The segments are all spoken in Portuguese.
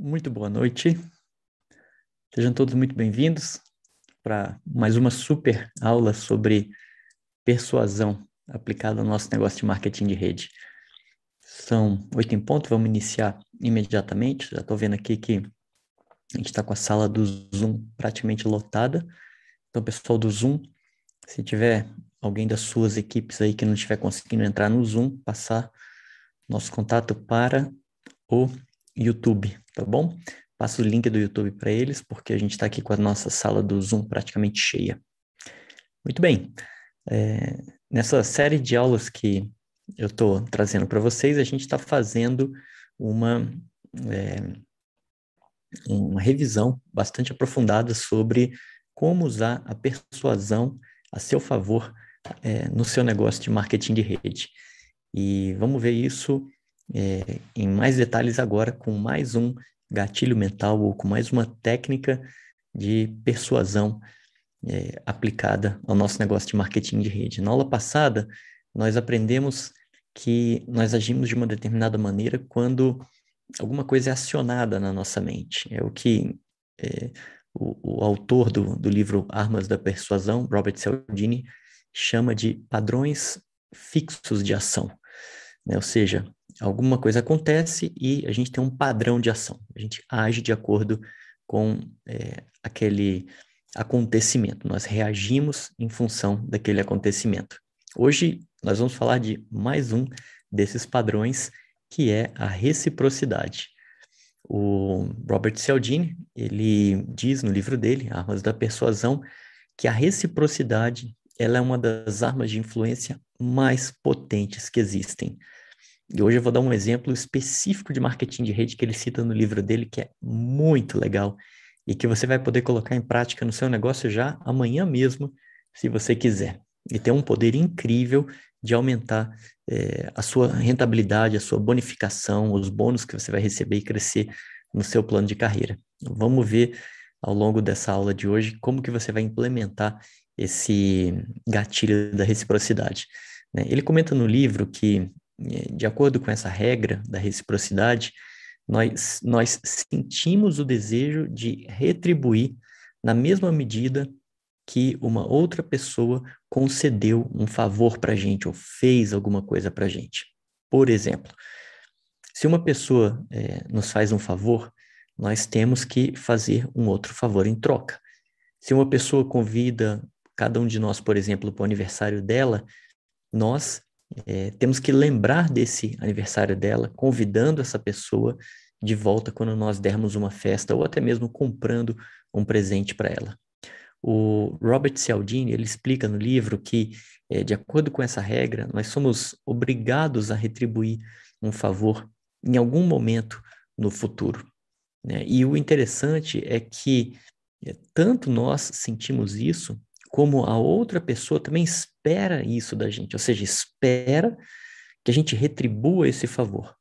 Muito boa noite. Sejam todos muito bem-vindos para mais uma super aula sobre persuasão aplicada ao nosso negócio de marketing de rede. São oito em ponto, vamos iniciar imediatamente. Já estou vendo aqui que a gente está com a sala do Zoom praticamente lotada. Então, pessoal do Zoom, se tiver alguém das suas equipes aí que não estiver conseguindo entrar no Zoom, passar nosso contato para o YouTube, tá bom? Passo o link do YouTube para eles, porque a gente está aqui com a nossa sala do Zoom praticamente cheia. Muito bem. É, nessa série de aulas que eu estou trazendo para vocês, a gente está fazendo uma, é, uma revisão bastante aprofundada sobre como usar a persuasão a seu favor é, no seu negócio de marketing de rede. E vamos ver isso é, em mais detalhes agora com mais um gatilho mental ou com mais uma técnica de persuasão é, aplicada ao nosso negócio de marketing de rede. Na aula passada, nós aprendemos que nós agimos de uma determinada maneira quando alguma coisa é acionada na nossa mente. É o que é, o, o, autor do, do livro Armas da Persuasão, Robert Cialdini, chama de padrões fixos de ação. Né? Ou seja, alguma coisa acontece e a gente tem um padrão de ação. A gente age de acordo com é, aquele acontecimento. Nós reagimos em função daquele acontecimento. Hoje nós vamos falar de mais um desses padrões, que é a reciprocidade. O Robert Cialdini, ele diz no livro dele, Armas da Persuasão, que a reciprocidade ela é uma das armas de influência mais potentes que existem. E hoje eu vou dar um exemplo específico de marketing de rede que ele cita no livro dele, que é muito legal e que você vai poder colocar em prática no seu negócio já amanhã mesmo, se você quiser. E tem um poder incrível de aumentar é, a sua rentabilidade, a sua bonificação, os bônus que você vai receber e crescer no seu plano de carreira. Vamos ver ao longo dessa aula de hoje como que você vai implementar esse gatilho da reciprocidade. Né? Ele comenta no livro que de acordo com essa regra da reciprocidade, nós, nós sentimos o desejo de retribuir na mesma medida que uma outra pessoa concedeu um favor para a gente ou fez alguma coisa para a gente. Por exemplo, se uma pessoa é, nos faz um favor, nós temos que fazer um outro favor em troca. Se uma pessoa convida cada um de nós, por exemplo, para o aniversário dela, nós é, temos que lembrar desse aniversário dela, convidando essa pessoa de volta quando nós dermos uma festa ou até mesmo comprando um presente para ela. O Robert Cialdini ele explica no livro que, é, de acordo com essa regra, nós somos obrigados a retribuir um favor em algum momento no futuro. Né? E o interessante é que é, tanto nós sentimos isso, como a outra pessoa também espera isso da gente, ou seja, espera que a gente retribua esse favor.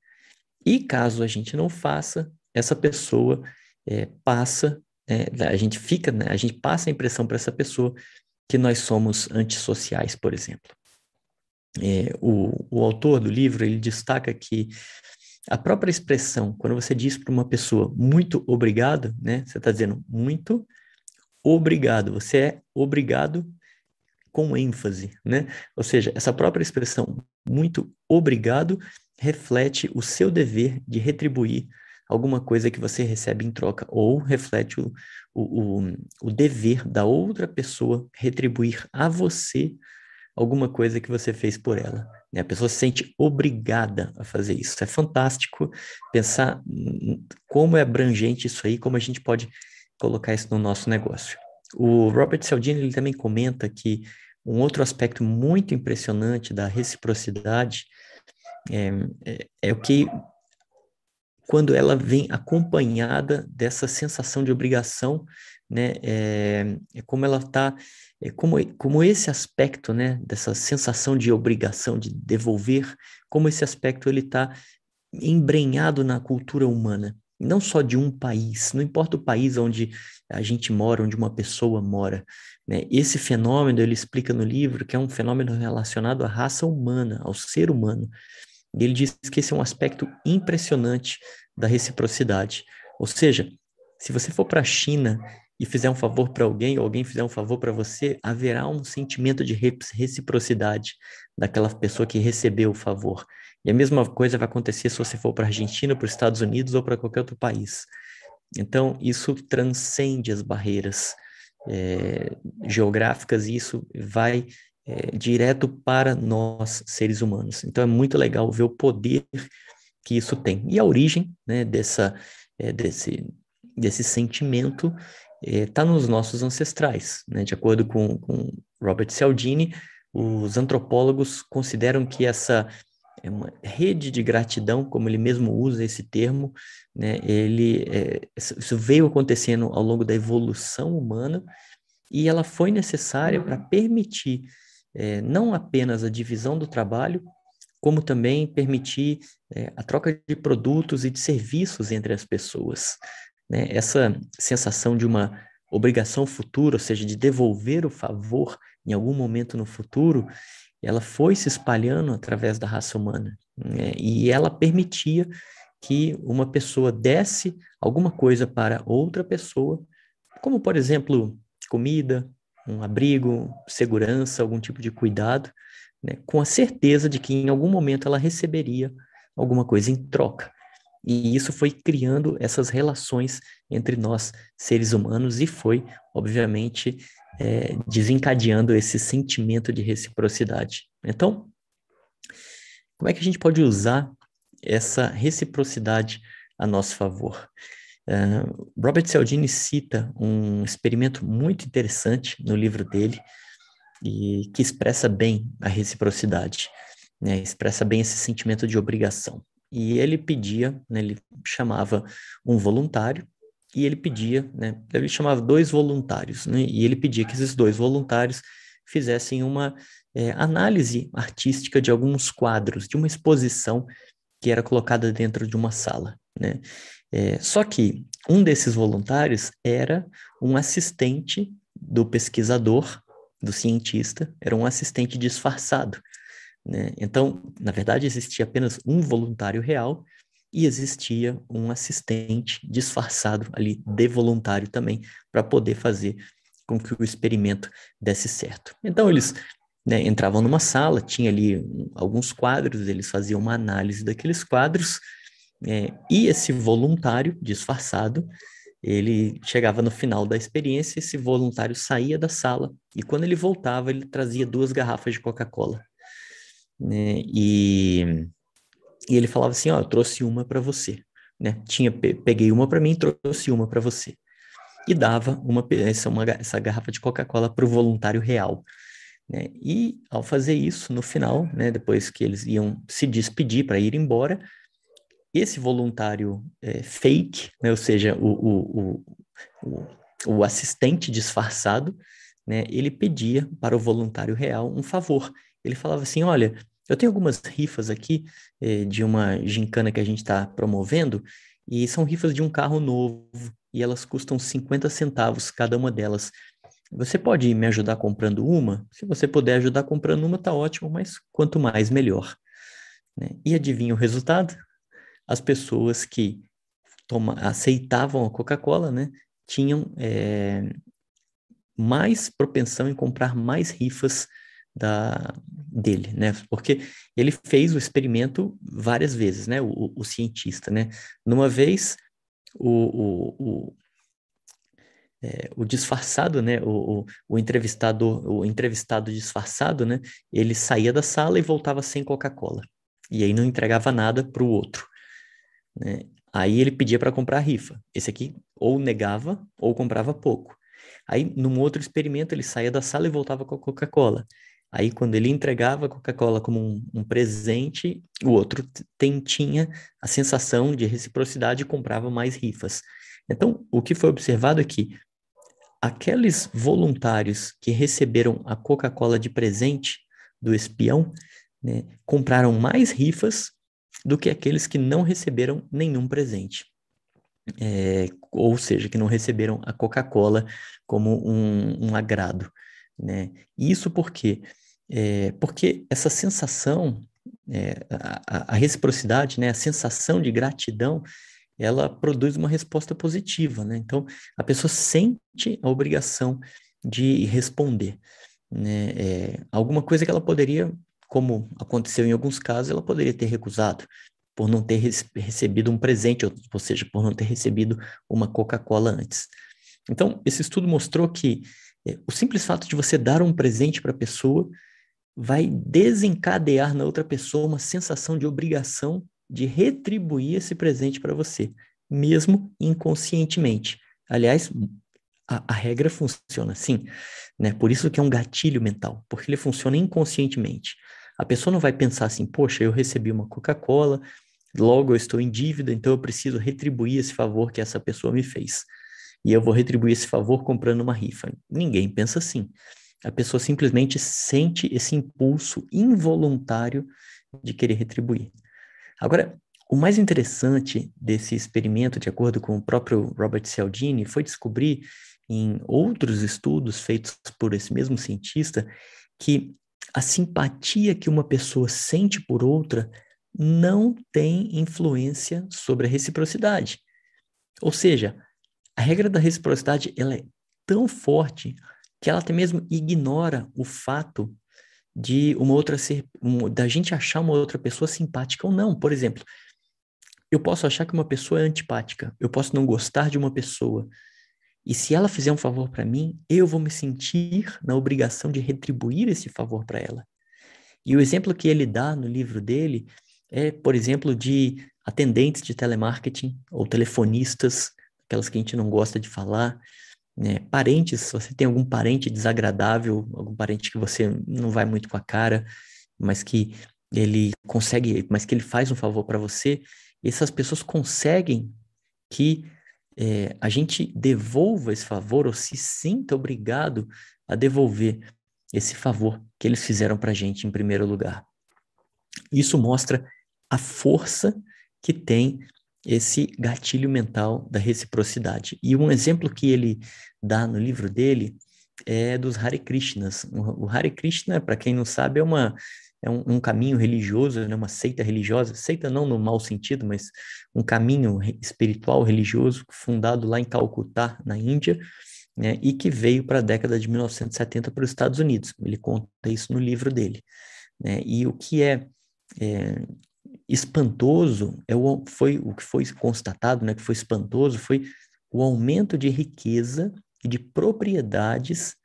E caso a gente não faça, essa pessoa é, passa, é, a gente fica, né, a gente passa a impressão para essa pessoa que nós somos antissociais, por exemplo. É, o, o autor do livro ele destaca que a própria expressão, quando você diz para uma pessoa muito obrigado, né, você está dizendo muito obrigado, você é obrigado com ênfase, né? Ou seja, essa própria expressão muito obrigado reflete o seu dever de retribuir alguma coisa que você recebe em troca, ou reflete o, o, o, dever da outra pessoa retribuir a você alguma coisa que você fez por ela. Né? A pessoa se sente obrigada a fazer isso. É fantástico pensar como é abrangente isso aí, como a gente pode colocar isso no nosso negócio. O Robert Cialdini ele também comenta que um outro aspecto muito impressionante da reciprocidade é, é, é, o que quando ela vem acompanhada dessa sensação de obrigação, né, é, é como ela está, é como, como esse aspecto, né, dessa sensação de obrigação, de devolver, como esse aspecto ele está embrenhado na cultura humana não só de um país, não importa o país onde a gente mora, onde uma pessoa mora. Né? Esse fenômeno ele explica no livro que é um fenômeno relacionado à raça humana, ao ser humano. E ele diz que esse é um aspecto impressionante da reciprocidade. Ou seja, se você for para a China e fizer um favor para alguém, ou alguém fizer um favor para você, haverá um sentimento de reciprocidade daquela pessoa que recebeu o favor. E a mesma coisa vai acontecer se você for para a Argentina, para os Estados Unidos ou para qualquer outro país. Então, isso transcende as barreiras é, geográficas e isso vai é, direto para nós, seres humanos. Então, é muito legal ver o poder que isso tem. E a origem né, dessa, é, desse, desse sentimento está nos nossos ancestrais. Né? De acordo com, com Robert Cialdini, os antropólogos consideram que essa é uma rede de gratidão, como ele mesmo usa esse termo, né? Ele é, isso veio acontecendo ao longo da evolução humana e ela foi necessária para permitir é, não apenas a divisão do trabalho, como também permitir é, a troca de produtos e de serviços entre as pessoas. Né? Essa sensação de uma obrigação futura, ou seja, de devolver o favor em algum momento no futuro, ela foi se espalhando através da raça humana. Né? E ela permitia que uma pessoa desse alguma coisa para outra pessoa, como, por exemplo, comida, um abrigo, segurança, algum tipo de cuidado, né? com a certeza de que em algum momento ela receberia alguma coisa em troca. E isso foi criando essas relações entre nós, seres humanos, e foi, obviamente, é, desencadeando esse sentimento de reciprocidade. Então, como é que a gente pode usar essa reciprocidade a nosso favor? Uh, Robert Cialdini cita um experimento muito interessante no livro dele e que expressa bem a reciprocidade, né? expressa bem esse sentimento de obrigação. E ele pedia, né, ele chamava um voluntário e ele pedia, né, ele chamava dois voluntários, né, e ele pedia que esses dois voluntários fizessem uma é, análise artística de alguns quadros, de uma exposição que era colocada dentro de uma sala, né. É, só que um desses voluntários era um assistente do pesquisador, do cientista, era um assistente disfarçado. Né? Então, na verdade, existia apenas um voluntário real e existia um assistente disfarçado ali de voluntário também para poder fazer com que o experimento desse certo. Então, eles né, entravam numa sala, tinha ali alguns quadros, eles faziam uma análise daqueles quadros, é, e esse voluntário disfarçado, ele chegava no final da experiência, esse voluntário saía da sala, e quando ele voltava, ele trazia duas garrafas de Coca-Cola né? E, e ele falava assim, ó, eu trouxe uma para você, né? Tinha peguei uma para mim, trouxe uma para você. E dava uma essa, uma, essa garrafa de Coca-Cola para o voluntário real. Né? E ao fazer isso, no final, né, depois que eles iam se despedir para ir embora, esse voluntário é, fake, né, ou seja, o, o, o, o, assistente disfarçado, né, ele pedia para o voluntário real um favor ele falava assim: olha, eu tenho algumas rifas aqui eh, de uma gincana que a gente está promovendo, e são rifas de um carro novo, e elas custam 50 centavos cada uma delas. Você pode me ajudar comprando uma? Se você puder ajudar comprando uma, tá ótimo, mas quanto mais, melhor. Né? E adivinha o resultado? As pessoas que toma, aceitavam a Coca-Cola, né, tinham é, mais propensão em comprar mais rifas da, dele, né? Porque ele fez o experimento várias vezes, né? O, o cientista, né? Numa vez, o, o, é, o disfarçado, né? O, o, o entrevistador, o entrevistado disfarçado, né? Ele saía da sala e voltava sem Coca-Cola. E aí não entregava nada para o outro. Né? Aí ele pedia para comprar a rifa. Esse aqui ou negava ou comprava pouco. Aí, num outro experimento, ele saía da sala e voltava com a Coca-Cola. Aí, quando ele entregava a Coca-Cola como um, um, presente, o outro tinha a sensação de reciprocidade e comprava mais rifas. Então, o que foi observado é que aqueles voluntários que receberam a Coca-Cola de presente do espião né, compraram mais rifas do que aqueles que não receberam nenhum presente. É, ou seja, que não receberam a Coca-Cola como um, um agrado. Né? Isso porque, é, porque essa sensação, é, a, a, reciprocidade, né, a sensação de gratidão, ela produz uma resposta positiva, né? Então, a pessoa sente a obrigação de responder, né? É, alguma coisa que ela poderia, como aconteceu em alguns casos, ela poderia ter recusado por não ter recebido um presente, ou, seja, por não ter recebido uma Coca-Cola antes. Então, esse estudo mostrou que o simples fato de você dar um presente para a pessoa vai desencadear na outra pessoa uma sensação de obrigação de retribuir esse presente para você, mesmo inconscientemente. Aliás, a, a, regra funciona assim, né? Por isso que é um gatilho mental, porque ele funciona inconscientemente. A pessoa não vai pensar assim, poxa, eu recebi uma Coca-Cola, logo eu estou em dívida, então eu preciso retribuir esse favor que essa pessoa me fez. E eu vou retribuir esse favor comprando uma rifa. Ninguém pensa assim. A pessoa simplesmente sente esse impulso involuntário de querer retribuir. Agora, o mais interessante desse experimento, de acordo com o próprio Robert Cialdini, foi descobrir em outros estudos feitos por esse mesmo cientista que a simpatia que uma pessoa sente por outra não tem influência sobre a reciprocidade. Ou seja, a regra da reciprocidade ela é tão forte que ela até mesmo ignora o fato de uma outra ser, um, da gente achar uma outra pessoa simpática ou não. Por exemplo, eu posso achar que uma pessoa é antipática, eu posso não gostar de uma pessoa, e se ela fizer um favor para mim, eu vou me sentir na obrigação de retribuir esse favor para ela. E o exemplo que ele dá no livro dele é, por exemplo, de atendentes de telemarketing ou telefonistas, aquelas que a gente não gosta de falar, né? Parentes, se você tem algum parente desagradável, algum parente que você não vai muito com a cara, mas que ele consegue, mas que ele faz um favor para você, essas pessoas conseguem que é, a gente devolva esse favor ou se sinta obrigado a devolver esse favor que eles fizeram para a gente em primeiro lugar. Isso mostra a força que tem esse gatilho mental da reciprocidade. E um exemplo que ele dá no livro dele é dos Hare Krishnas. O Hare Krishna, para quem não sabe, é, uma, é um, um, caminho religioso, né? uma seita religiosa, seita não no mau sentido, mas um caminho espiritual religioso fundado lá em Calcutá, na Índia, né? e que veio para a década de 1970 para os Estados Unidos. Ele conta isso no livro dele. Né? E o que é, é espantoso é o, foi o que foi constatado, né, que foi espantoso, foi o aumento de riqueza e de propriedades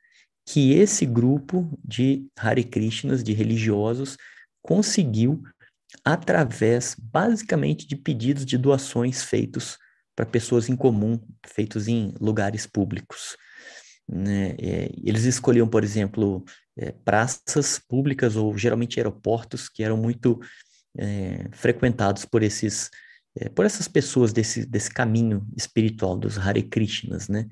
que esse grupo de Hare Krishnas, de religiosos, conseguiu através, basicamente, de pedidos de doações feitos para pessoas em comum, feitos em lugares públicos. Né? É, eles escolhiam, por exemplo, é, praças públicas ou geralmente aeroportos que eram muito é, frequentados por esses é, por essas pessoas desse, desse caminho espiritual dos Hare Krishnas, né?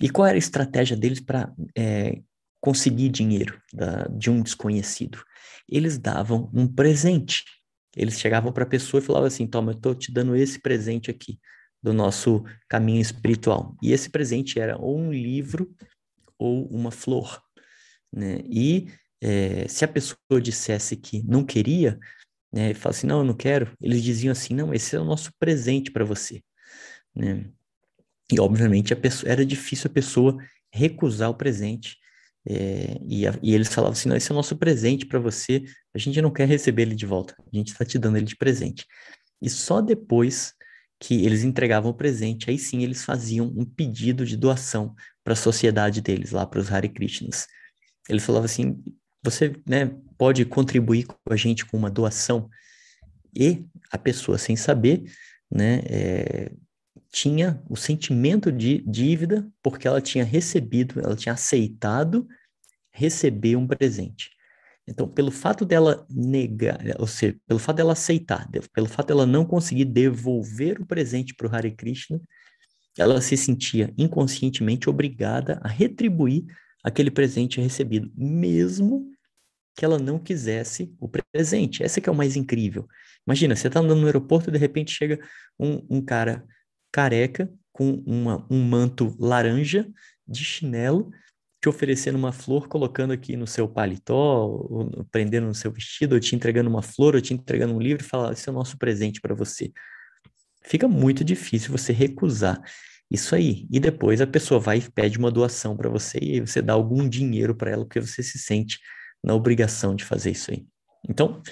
E qual era a estratégia deles para é, conseguir dinheiro da, de um desconhecido? Eles davam um presente. Eles chegavam para a pessoa e falavam assim: Toma, eu estou te dando esse presente aqui do nosso caminho espiritual. E esse presente era ou um livro ou uma flor. Né? E é, se a pessoa dissesse que não queria, né, e fala assim, não, eu não quero, eles diziam assim, não, esse é o nosso presente para você, né? E obviamente pessoa, era difícil a pessoa recusar o presente, é, e, a, e, eles falavam assim, não, esse é o nosso presente para você, a gente não quer receber ele de volta, a gente está te dando ele de presente. E só depois que eles entregavam o presente, aí sim eles faziam um pedido de doação para a sociedade deles, lá para os Hare Krishnas. Eles falavam assim, você né, pode contribuir com a gente com uma doação. E a pessoa, sem saber, né, é, tinha o sentimento de dívida porque ela tinha recebido, ela tinha aceitado receber um presente. Então, pelo fato dela negar, ou seja, pelo fato dela aceitar, pelo fato dela não conseguir devolver o presente para o Hare Krishna, ela se sentia inconscientemente obrigada a retribuir aquele presente recebido, mesmo que ela não quisesse o presente. Essa que é o mais incrível. Imagina, você está andando no aeroporto e de repente chega um, um cara careca com uma, um manto laranja de chinelo te oferecendo uma flor, colocando aqui no seu paletó, ou prendendo no seu vestido, ou te entregando uma flor, ou te entregando um livro e falar, esse é o nosso presente para você. fica muito difícil você recusar isso aí. E depois a pessoa vai e pede uma doação para você e você dá algum dinheiro para ela porque você se sente na obrigação de fazer isso aí. Então,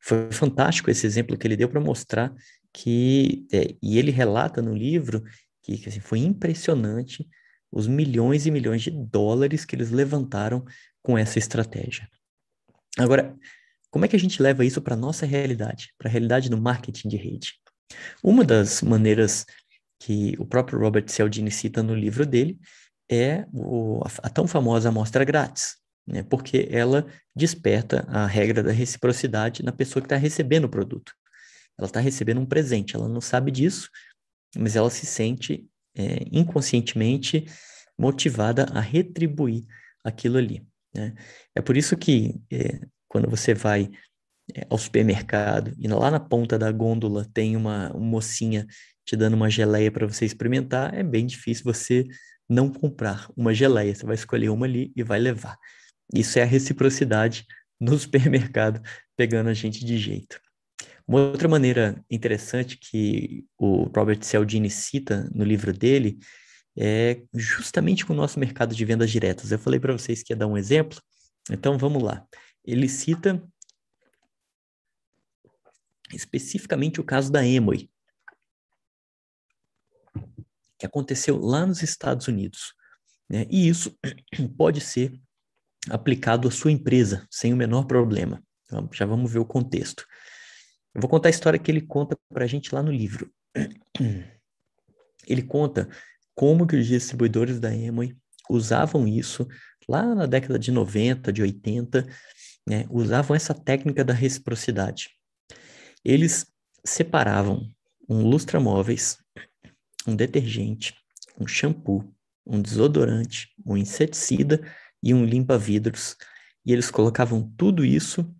foi fantástico esse exemplo que ele deu para mostrar que, é, e ele relata no livro que, que assim, foi impressionante os milhões e milhões de dólares que eles levantaram com essa estratégia. Agora, como é que a gente leva isso para a nossa realidade, para a realidade do marketing de rede? Uma das maneiras que o próprio Robert Cialdini cita no livro dele é o, a, a tão famosa amostra grátis, né? porque ela desperta a regra da reciprocidade na pessoa que está recebendo o produto. Ela está recebendo um presente, ela não sabe disso, mas ela se sente é, inconscientemente motivada a retribuir aquilo ali. Né? É por isso que é, quando você vai é, ao supermercado e lá na ponta da gôndola tem uma, uma mocinha te dando uma geleia para você experimentar, é bem difícil você não comprar uma geleia. Você vai escolher uma ali e vai levar. Isso é a reciprocidade no supermercado pegando a gente de jeito. Uma outra maneira interessante que o Robert Cialdini cita no livro dele é justamente com o nosso mercado de vendas diretas. Eu falei para vocês que ia dar um exemplo, então vamos lá. Ele cita especificamente o caso da Emoi, que aconteceu lá nos Estados Unidos. Né? E isso pode ser aplicado à sua empresa sem o menor problema. Então, já vamos ver o contexto. Eu vou contar a história que ele conta para a gente lá no livro. Ele conta como que os distribuidores da Amway usavam isso lá na década de 90, de 80, né, usavam essa técnica da reciprocidade. Eles separavam um lustra-móveis, um detergente, um shampoo, um desodorante, um inseticida e um limpa-vidros, e eles colocavam tudo isso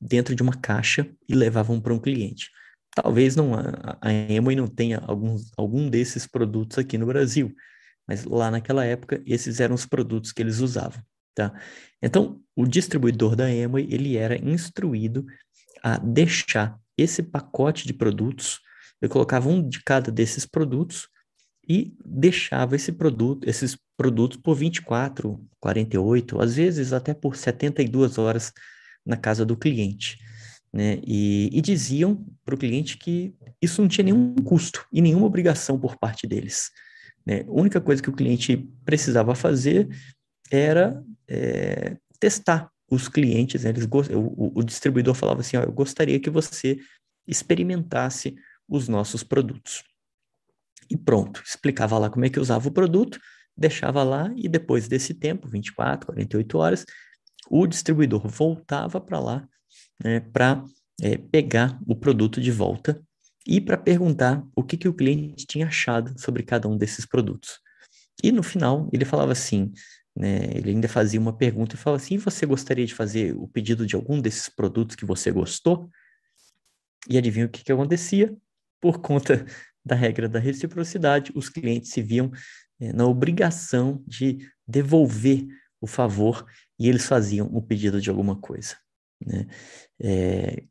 dentro de uma caixa e levavam para um cliente. Talvez não a, a Amway não tenha alguns, algum desses produtos aqui no Brasil, mas lá naquela época esses eram os produtos que eles usavam, tá? Então, o distribuidor da Amway, ele era instruído a deixar esse pacote de produtos, ele colocava um de cada desses produtos e deixava esse produto, esses produtos por 24, 48, às vezes até por 72 horas na casa do cliente. Né? E, e diziam para o cliente que isso não tinha nenhum custo e nenhuma obrigação por parte deles. Né? A única coisa que o cliente precisava fazer era é, testar os clientes. Né? Eles, o, o, distribuidor falava assim: eu gostaria que você experimentasse os nossos produtos. E pronto, explicava lá como é que usava o produto, deixava lá e depois desse tempo, 24, 48 horas, o distribuidor voltava para lá né, para é, pegar o produto de volta e para perguntar o que, que o cliente tinha achado sobre cada um desses produtos. E no final ele falava assim, né, ele ainda fazia uma pergunta e falava assim, você gostaria de fazer o pedido de algum desses produtos que você gostou? E adivinha o que, que acontecia? Por conta da regra da reciprocidade, os clientes se viam é, na obrigação de devolver o favor e eles faziam o pedido de alguma coisa. Né? É,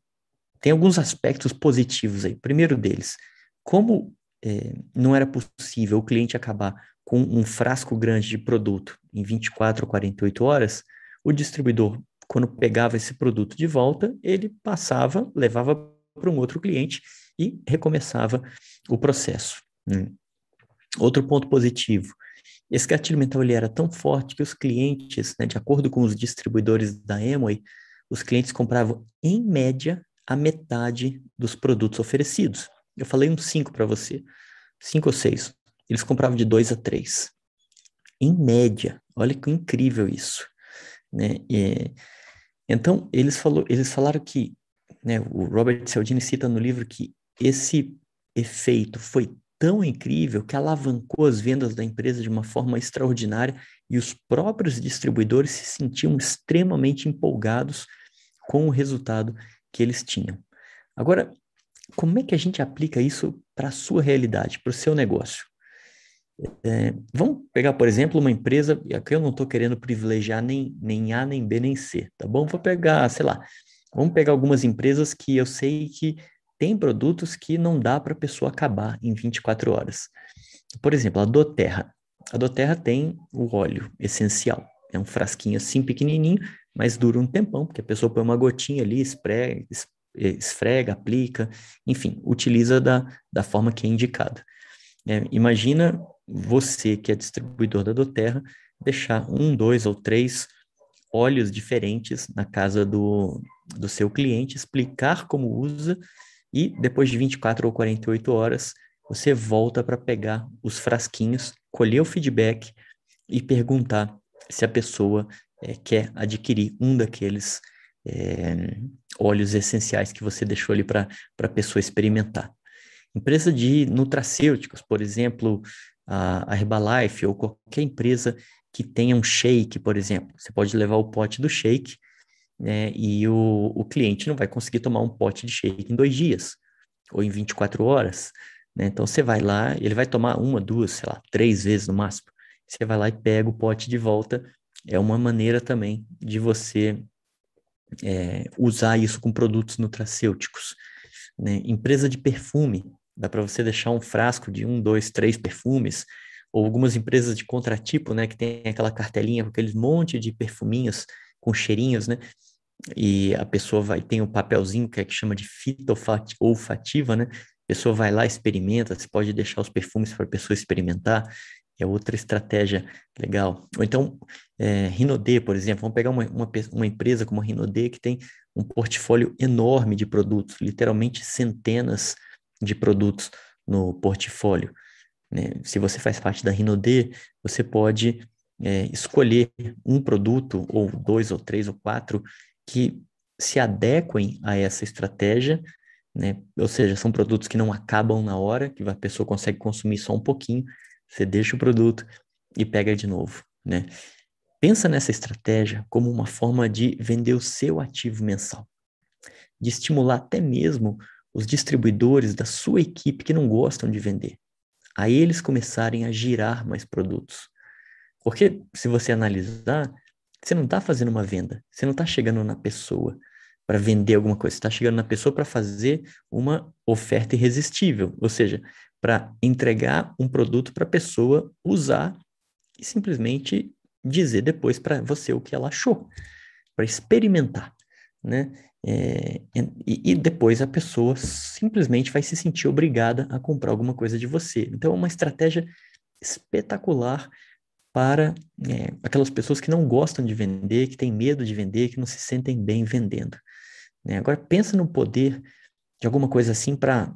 tem alguns aspectos positivos aí. Primeiro deles, como é, não era possível o cliente acabar com um frasco grande de produto em 24 ou 48 horas, o distribuidor, quando pegava esse produto de volta, ele passava, levava para um outro cliente e recomeçava o processo. Né? Outro ponto positivo, esse gatilho mental ele era tão forte que os clientes, né, de acordo com os distribuidores da Amway, os clientes compravam, em média, a metade dos produtos oferecidos. Eu falei uns cinco para você, cinco ou seis. Eles compravam de dois a três. Em média, olha que incrível isso. Né? E, então, eles, falou, eles falaram que, né, o Robert Cialdini cita no livro que esse efeito foi tão incrível que alavancou as vendas da empresa de uma forma extraordinária e os próprios distribuidores se sentiam extremamente empolgados com o resultado que eles tinham. Agora, como é que a gente aplica isso para a sua realidade, para o seu negócio? É, vamos pegar, por exemplo, uma empresa, e aqui eu não estou querendo privilegiar nem, nem A, nem B, nem C, tá bom? Vou pegar, sei lá, vamos pegar algumas empresas que eu sei que tem produtos que não dá para a pessoa acabar em 24 horas. Por exemplo, a Doterra. A Doterra tem o óleo essencial. É um frasquinho assim pequenininho, mas dura um tempão, porque a pessoa põe uma gotinha ali, esprega, esfrega aplica, enfim, utiliza da, da forma que é indicada. É, imagina você, que é distribuidor da Doterra, deixar um, dois ou três óleos diferentes na casa do, do seu cliente, explicar como usa e depois de 24 ou 48 horas você volta para pegar os frasquinhos, colher o feedback e perguntar se a pessoa é, quer adquirir um daqueles é, óleos essenciais que você deixou ali para a pessoa experimentar. Empresa de nutracêuticos, por exemplo, a, Herbalife ou qualquer empresa que tenha um shake, por exemplo. Você pode levar o pote do shake né, e o, o cliente não vai conseguir tomar um pote de shake em dois dias ou em 24 horas. Né? Então você vai lá, ele vai tomar uma, duas, sei lá, três vezes no máximo. Você vai lá e pega o pote de volta. É uma maneira também de você é, usar isso com produtos nutracêuticos. Né? Empresa de perfume, dá para você deixar um frasco de um, dois, três perfumes, ou algumas empresas de contratipo, né, que tem aquela cartelinha com aqueles monte de perfuminhos com cheirinhos, né? E a pessoa vai tem o um papelzinho que é que chama de fita olfativa, né? A pessoa vai lá, experimenta, você pode deixar os perfumes para a pessoa experimentar, é outra estratégia legal. Ou então, é, Rinodê, por exemplo, vamos pegar uma, uma, uma empresa como a Rinodê que tem um portfólio enorme de produtos, literalmente centenas de produtos no portfólio. Né? Se você faz parte da Rinodê, você pode é, escolher um produto, ou dois, ou três, ou quatro, que se adequem a essa estratégia, né? Ou seja, são produtos que não acabam na hora, que a pessoa consegue consumir só um pouquinho, você deixa o produto e pega de novo, né? Pensa nessa estratégia como uma forma de vender o seu ativo mensal, de estimular até mesmo os distribuidores da sua equipe que não gostam de vender, a eles começarem a girar mais produtos. Porque se você analisar, você não está fazendo uma venda, você não está chegando na pessoa para vender alguma coisa, você está chegando na pessoa para fazer uma oferta irresistível, ou seja, para entregar um produto para a pessoa usar e simplesmente dizer depois para você o que ela achou, para experimentar, né? É, e, e, depois a pessoa simplesmente vai se sentir obrigada a comprar alguma coisa de você. Então, é uma estratégia espetacular para é, aquelas pessoas que não gostam de vender, que têm medo de vender, que não se sentem bem vendendo. Né? Agora, pensa no poder de alguma coisa assim para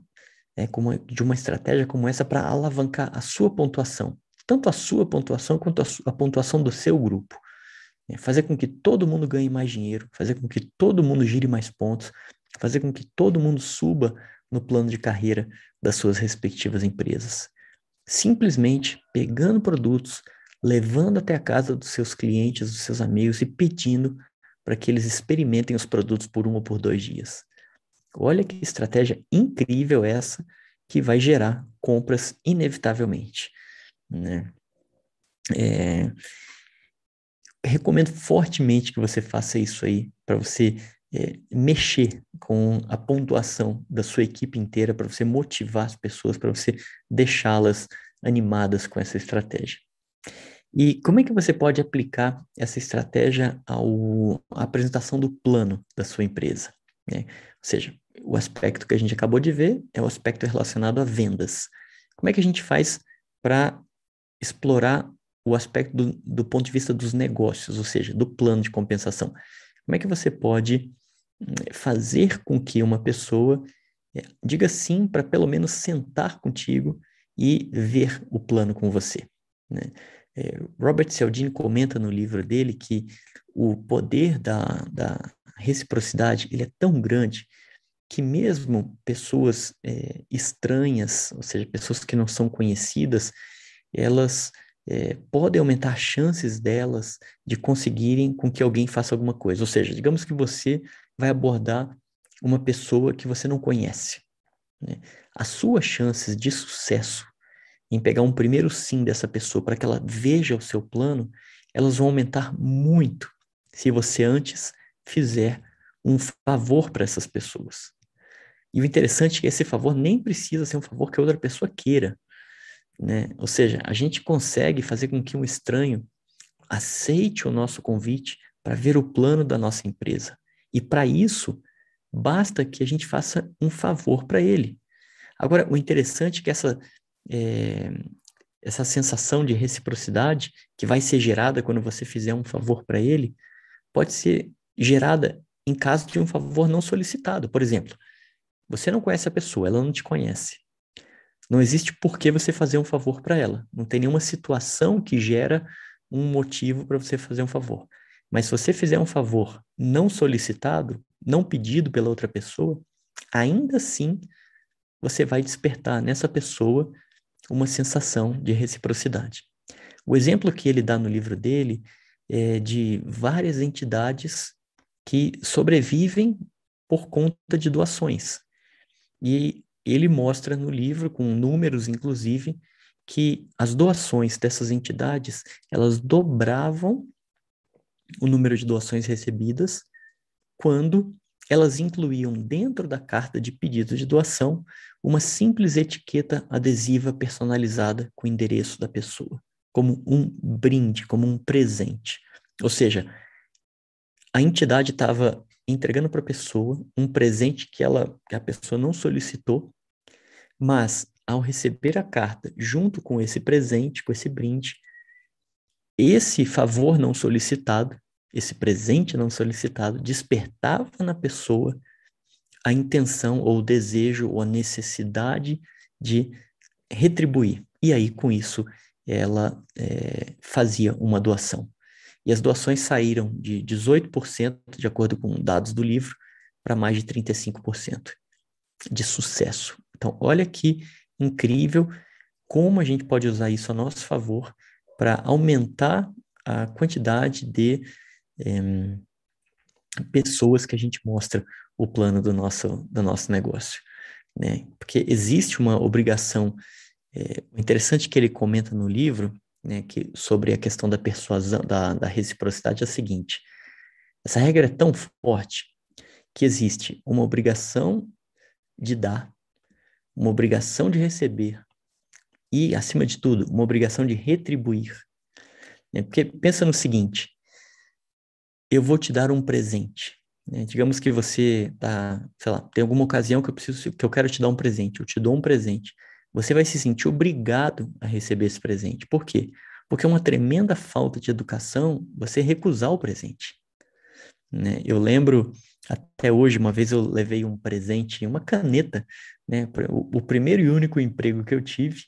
é, como, de uma estratégia como essa para alavancar a sua pontuação, tanto a sua pontuação quanto a, a pontuação do seu grupo. É fazer com que todo mundo ganhe mais dinheiro, fazer com que todo mundo gire mais pontos, fazer com que todo mundo suba no plano de carreira das suas respectivas empresas. Simplesmente pegando produtos, levando até a casa dos seus clientes, dos seus amigos e pedindo para que eles experimentem os produtos por um ou por dois dias. Olha que estratégia incrível essa que vai gerar compras inevitavelmente. Né? É, recomendo fortemente que você faça isso aí, para você é, mexer com a pontuação da sua equipe inteira, para você motivar as pessoas, para você deixá-las animadas com essa estratégia. E como é que você pode aplicar essa estratégia ao, à apresentação do plano da sua empresa? Né? Ou seja, o aspecto que a gente acabou de ver é o aspecto relacionado a vendas. Como é que a gente faz para explorar o aspecto do, do ponto de vista dos negócios, ou seja, do plano de compensação. Como é que você pode hum, fazer com que uma pessoa é, diga sim para pelo menos sentar contigo e ver o plano com você? Né? É, Robert Cialdini comenta no livro dele que o poder da, da reciprocidade ele é tão grande que mesmo pessoas é, estranhas, ou seja, pessoas que não são conhecidas, elas é, podem aumentar as chances delas de conseguirem com que alguém faça alguma coisa. Ou seja, digamos que você vai abordar uma pessoa que você não conhece. Né? As suas chances de sucesso em pegar um primeiro sim dessa pessoa para que ela veja o seu plano, elas vão aumentar muito se você antes fizer um favor para essas pessoas. E o interessante é que esse favor nem precisa ser um favor que outra pessoa queira. Né? Ou seja, a gente consegue fazer com que um estranho aceite o nosso convite para ver o plano da nossa empresa. E para isso, basta que a gente faça um favor para ele. Agora, o interessante é que essa, é, essa sensação de reciprocidade que vai ser gerada quando você fizer um favor para ele, pode ser gerada em caso de um favor não solicitado. Por exemplo, você não conhece a pessoa, ela não te conhece. Não existe por que você fazer um favor para ela. Não tem nenhuma situação que gera um motivo para você fazer um favor. Mas se você fizer um favor não solicitado, não pedido pela outra pessoa, ainda assim você vai despertar nessa pessoa uma sensação de reciprocidade. O exemplo que ele dá no livro dele é de várias entidades que sobrevivem por conta de doações. E ele mostra no livro, com números inclusive, que as doações dessas entidades, elas dobravam o número de doações recebidas quando elas incluíam dentro da carta de pedido de doação uma simples etiqueta adesiva personalizada com o endereço da pessoa, como um brinde, como um presente. Ou seja, a entidade estava entregando para a pessoa um presente que ela que a pessoa não solicitou, mas ao receber a carta junto com esse presente, com esse brinde, esse favor não solicitado, esse presente não solicitado, despertava na pessoa a intenção ou o desejo ou a necessidade de retribuir. E aí, com isso, ela é, fazia uma doação. E as doações saíram de 18%, de acordo com dados do livro, para mais de 35% de sucesso. Então, olha que incrível como a gente pode usar isso a nosso favor para aumentar a quantidade de é, pessoas que a gente mostra o plano do nosso, do nosso negócio. Né? Porque existe uma obrigação. É, interessante que ele comenta no livro né, que, sobre a questão da persuasão, da, da reciprocidade é a seguinte: essa regra é tão forte que existe uma obrigação de dar uma obrigação de receber e, acima de tudo, uma obrigação de retribuir. Né? Porque pensa no seguinte: eu vou te dar um presente. Né? Digamos que você tá, sei lá, tem alguma ocasião que eu preciso, que eu quero te dar um presente. Eu te dou um presente. Você vai se sentir obrigado a receber esse presente. Por quê? Porque é uma tremenda falta de educação você recusar o presente. Né? Eu lembro até hoje, uma vez eu levei um presente, uma caneta, né? O, o primeiro e único emprego que eu tive,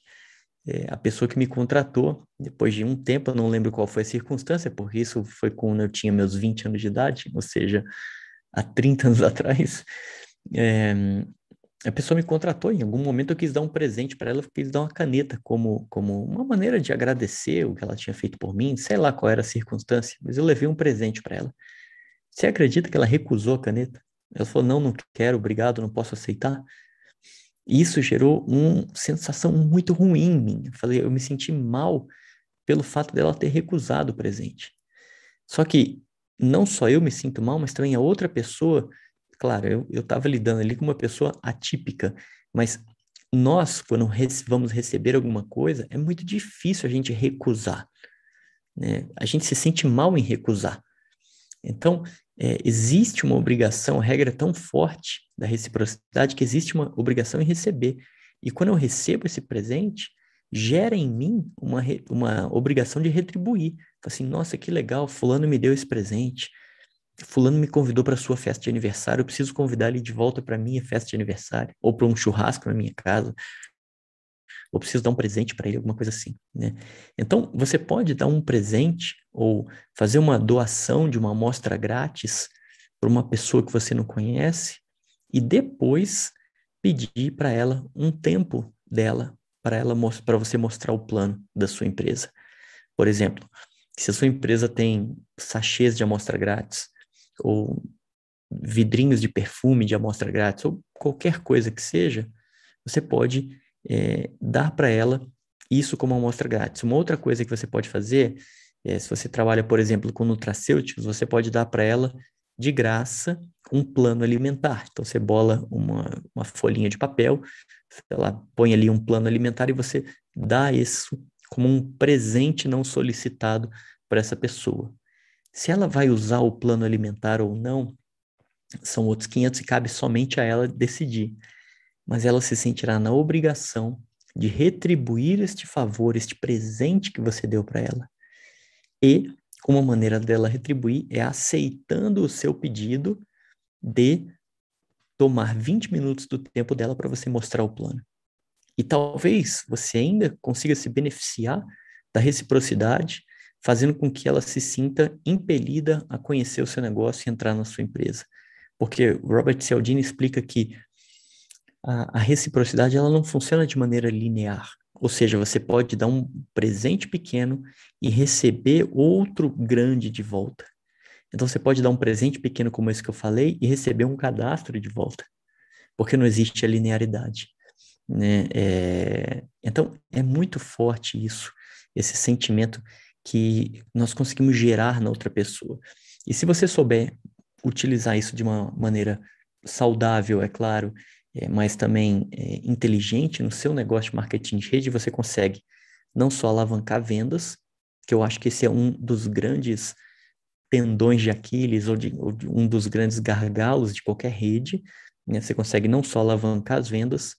é, a pessoa que me contratou, depois de um tempo, eu não lembro qual foi a circunstância, porque isso foi quando eu tinha meus 20 anos de idade, ou seja, há 30 anos atrás, é, a pessoa me contratou, em algum momento eu quis dar um presente para ela, eu quis dar uma caneta como, como uma maneira de agradecer o que ela tinha feito por mim, sei lá qual era a circunstância, mas eu levei um presente para ela. Você acredita que ela recusou a caneta? Ela falou: não, não quero, obrigado, não posso aceitar. E isso gerou uma sensação muito ruim em mim. Eu falei, eu me senti mal pelo fato dela ter recusado o presente. Só que não só eu me sinto mal, mas também a outra pessoa, claro, eu estava lidando ali com uma pessoa atípica, mas nós, quando vamos receber alguma coisa, é muito difícil a gente recusar. Né? A gente se sente mal em recusar. Então, é, existe uma obrigação, a regra é tão forte da reciprocidade que existe uma obrigação em receber. E quando eu recebo esse presente, gera em mim uma, uma obrigação de retribuir. Assim, nossa, que legal, fulano me deu esse presente, fulano me convidou para sua festa de aniversário, eu preciso convidar ele de volta para minha festa de aniversário, ou para um churrasco na minha casa, ou preciso dar um presente para ele, alguma coisa assim, né? Então, você pode dar um presente ou fazer uma doação de uma amostra grátis para uma pessoa que você não conhece e depois pedir para ela um tempo dela para ela para você mostrar o plano da sua empresa. Por exemplo, se a sua empresa tem sachês de amostra grátis ou vidrinhos de perfume de amostra grátis ou qualquer coisa que seja, você pode é, dar para ela isso como amostra grátis. Uma outra coisa que você pode fazer, é, se você trabalha, por exemplo, com nutracêuticos, você pode dar para ela de graça um plano alimentar. Então você bola uma, uma folhinha de papel, ela põe ali um plano alimentar e você dá isso como um presente não solicitado para essa pessoa. Se ela vai usar o plano alimentar ou não, são outros 500 e cabe somente a ela decidir. Mas ela se sentirá na obrigação de retribuir este favor, este presente que você deu para ela. E uma maneira dela retribuir é aceitando o seu pedido de tomar 20 minutos do tempo dela para você mostrar o plano. E talvez você ainda consiga se beneficiar da reciprocidade, fazendo com que ela se sinta impelida a conhecer o seu negócio e entrar na sua empresa. Porque Robert Cialdini explica que a, a reciprocidade ela não funciona de maneira linear. Ou seja, você pode dar um presente pequeno e receber outro grande de volta. Então você pode dar um presente pequeno como esse que eu falei e receber um cadastro de volta, porque não existe a linearidade. Né? É... Então é muito forte isso, esse sentimento que nós conseguimos gerar na outra pessoa. E se você souber utilizar isso de uma maneira saudável, é claro, é, mas também é, inteligente no seu negócio de marketing de rede, você consegue não só alavancar vendas, que eu acho que esse é um dos grandes tendões de Aquiles ou, de, ou de um dos grandes gargalos de qualquer rede. Né? Você consegue não só alavancar as vendas,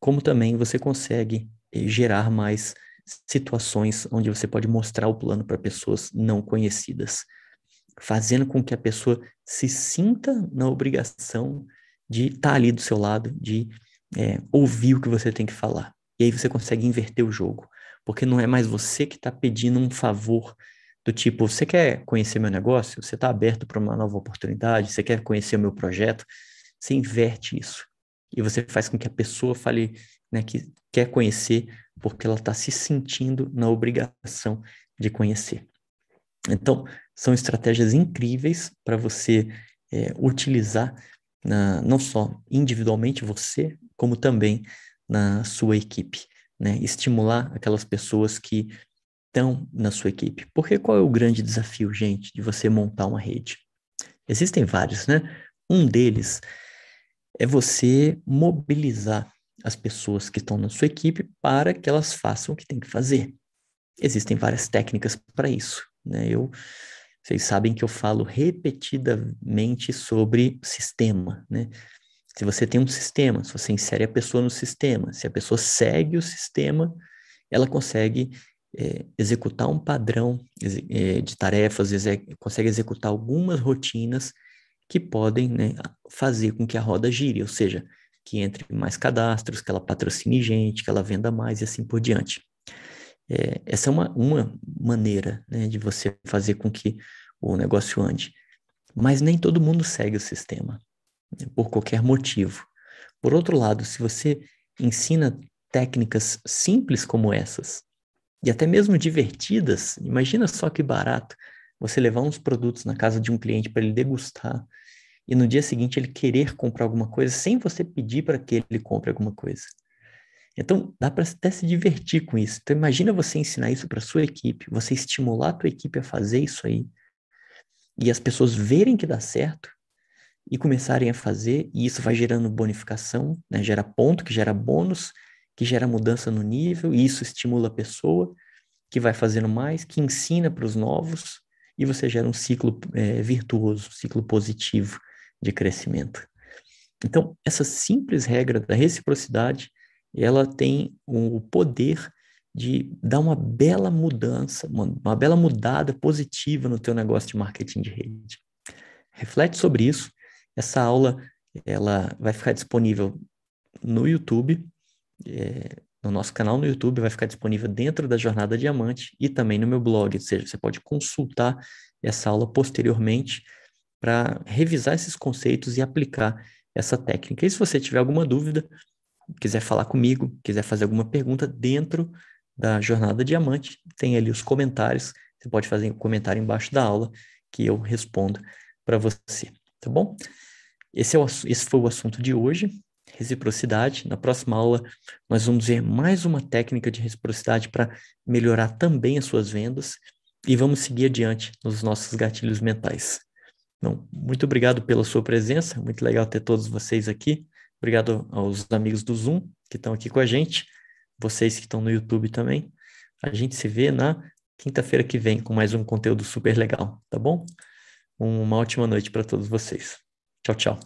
como também você consegue eh, gerar mais situações onde você pode mostrar o plano para pessoas não conhecidas, fazendo com que a pessoa se sinta na obrigação de estar tá ali do seu lado, de é, ouvir o que você tem que falar. E aí você consegue inverter o jogo, porque não é mais você que está pedindo um favor do tipo, você quer conhecer meu negócio? Você está aberto para uma nova oportunidade? Você quer conhecer o meu projeto? Você inverte isso. E você faz com que a pessoa fale né, que quer conhecer porque ela está se sentindo na obrigação de conhecer. Então, são estratégias incríveis para você é, utilizar, na, não só individualmente você, como também na sua equipe. Né? Estimular aquelas pessoas que estão na sua equipe. Porque qual é o grande desafio, gente, de você montar uma rede? Existem vários, né? Um deles é você mobilizar as pessoas que estão na sua equipe para que elas façam o que tem que fazer. Existem várias técnicas para isso, né? Eu vocês sabem que eu falo repetidamente sobre sistema, né? Se você tem um sistema, se você insere a pessoa no sistema, se a pessoa segue o sistema, ela consegue é, executar um padrão é, de tarefas, consegue executar algumas rotinas que podem né, fazer com que a roda gire, ou seja, que entre mais cadastros, que ela patrocine gente, que ela venda mais e assim por diante. É, essa é uma, uma maneira né, de você fazer com que o negócio ande. Mas nem todo mundo segue o sistema, né, por qualquer motivo. Por outro lado, se você ensina técnicas simples como essas, e até mesmo divertidas. Imagina só que barato você levar uns produtos na casa de um cliente para ele degustar e no dia seguinte ele querer comprar alguma coisa sem você pedir para que ele compre alguma coisa. Então, dá para até se divertir com isso. Então, imagina você ensinar isso para sua equipe, você estimular a tua equipe a fazer isso aí, e as pessoas verem que dá certo e começarem a fazer, e isso vai gerando bonificação, né? gera ponto, que gera bônus, que gera mudança no nível, e isso estimula a pessoa, que vai fazendo mais, que ensina para os novos, e você gera um ciclo é, virtuoso, um ciclo positivo de crescimento. Então, essa simples regra da reciprocidade, ela tem o poder de dar uma bela mudança, uma, uma bela mudada positiva no teu negócio de marketing de rede. Reflete sobre isso. Essa aula ela vai ficar disponível no YouTube é, no nosso canal no YouTube, vai ficar disponível dentro da Jornada Diamante e também no meu blog, ou seja, você pode consultar essa aula posteriormente para revisar esses conceitos e aplicar essa técnica. E se você tiver alguma dúvida, quiser falar comigo, quiser fazer alguma pergunta dentro da Jornada Diamante, tem ali os comentários, você pode fazer um comentário embaixo da aula que eu respondo para você, tá bom? Esse, é o, esse foi o assunto de hoje reciprocidade. Na próxima aula, nós vamos ver mais uma técnica de reciprocidade para melhorar também as suas vendas e vamos seguir adiante nos nossos gatilhos mentais. Então, muito obrigado pela sua presença, muito legal ter todos vocês aqui. Obrigado aos amigos do Zoom que estão aqui com a gente, vocês que estão no YouTube também. A gente se vê na quinta-feira que vem com mais um conteúdo super legal, tá bom? Uma ótima noite para todos vocês. Tchau, tchau.